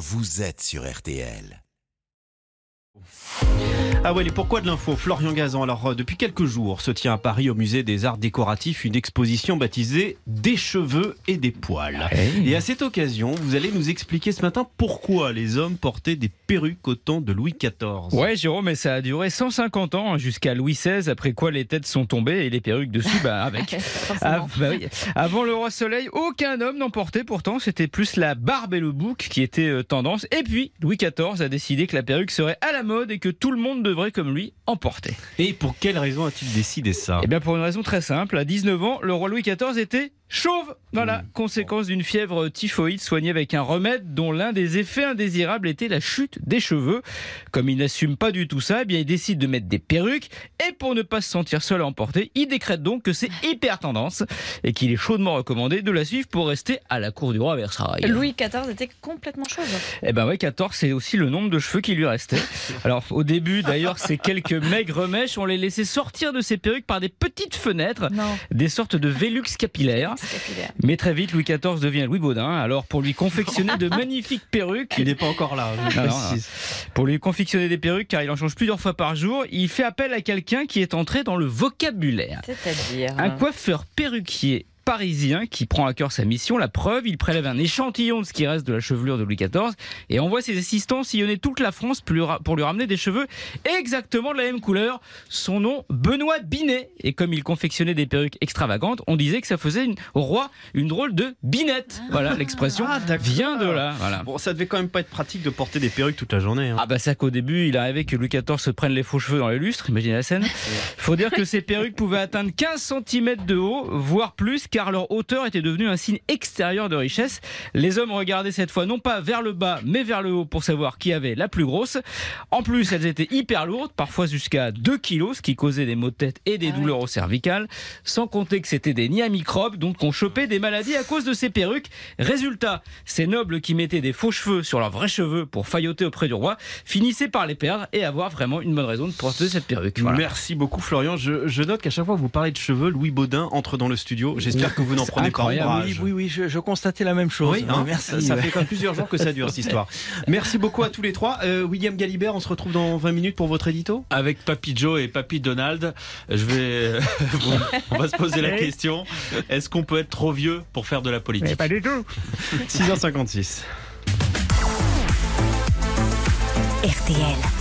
vous êtes sur RTL. Ah ouais, et pourquoi de l'info Florian Gazan. Alors, euh, depuis quelques jours, se tient à Paris, au musée des Arts Décoratifs, une exposition baptisée Des cheveux et des poils. Et à cette occasion, vous allez nous expliquer ce matin pourquoi les hommes portaient des perruques au temps de Louis XIV. Ouais, Jérôme, mais ça a duré 150 ans, hein, jusqu'à Louis XVI, après quoi les têtes sont tombées et les perruques dessus, bah avec. Ah, bah oui. Avant le roi Soleil, aucun homme n'en portait pourtant, c'était plus la barbe et le bouc qui étaient euh, tendance. Et puis, Louis XIV a décidé que la perruque serait à la mode et que tout le monde devrait, comme lui, Et pour quelle raison a-t-il décidé ça? Eh bien, pour une raison très simple. À 19 ans, le roi Louis XIV était chauve. Voilà, conséquence d'une fièvre typhoïde soignée avec un remède dont l'un des effets indésirables était la chute des cheveux. Comme il n'assume pas du tout ça, eh bien il décide de mettre des perruques et pour ne pas se sentir seul à emporter, il décrète donc que c'est hyper tendance et qu'il est chaudement recommandé de la suivre pour rester à la cour du roi à Versailles. Louis XIV était complètement chauve. Eh ben ouais, 14, c'est aussi le nombre de cheveux qui lui restait. Alors au début, d'ailleurs, ces quelques maigres mèches, on les laissait sortir de ses perruques par des petites fenêtres, Non. des sortes de vélux capillaires. Capillaire. Mais très vite, Louis XIV devient Louis Baudin. Alors, pour lui confectionner de magnifiques perruques, Il n'est pas encore là, je Non, non, précise. pour lui confectionner des perruques, car il en change plusieurs fois par jour, il fait appel à quelqu'un qui est entré dans le vocabulaire. C'est-à-dire. Un coiffeur perruquier parisien qui prend à cœur sa mission. La preuve, il prélève un échantillon de ce qui reste de la chevelure de Louis XIV et envoie ses assistants sillonner toute la France pour lui ramener des cheveux exactement de la même couleur. Son nom, Benoît Binet. Et comme il confectionnait des perruques extravagantes, on disait que ça faisait une- au roi une drôle de binette. Voilà, l'expression Ah, d'accord. vient de là. Voilà. Bon, ça devait quand même pas être pratique de porter des perruques toute la journée. hein. Ah bah c'est qu'au début, il arrivait que Louis XIV se prenne les faux cheveux dans les lustres, imaginez la scène. Faut dire que ces perruques pouvaient atteindre 15 cm de haut, voire plus, car leur hauteur était devenue un signe extérieur de richesse. Les hommes regardaient cette fois non pas vers le bas, mais vers le haut pour savoir qui avait la plus grosse. En plus, elles étaient hyper lourdes, parfois jusqu'à 2 kilos, ce qui causait des maux de tête et des douleurs au cervical. Sans compter que c'était des nids à microbes, donc on chopait des maladies à cause de ces perruques. Résultat, ces nobles qui mettaient des faux cheveux sur leurs vrais cheveux pour failloter auprès du roi finissaient par les perdre et avoir vraiment une bonne raison de porter cette perruque. Voilà. Merci beaucoup Florian. Je, je note qu'à chaque fois que vous parlez de cheveux, Louis Baudin entre dans le studio. J'espère que vous n'en prenez pas ombrage. Oui, oui, oui, je, je constatais la même chose. Oui, hein, merci. Ça, ça fait quand même plusieurs jours que ça dure cette histoire. Merci beaucoup à tous les trois. Euh, William Galibert, on se retrouve dans 20 minutes pour votre édito? Avec Papy Joe et Papy Donald, je vais, vous- on va se poser la question est-ce qu'on peut être trop vieux pour faire de la politique? du tout. 6h56. RTL.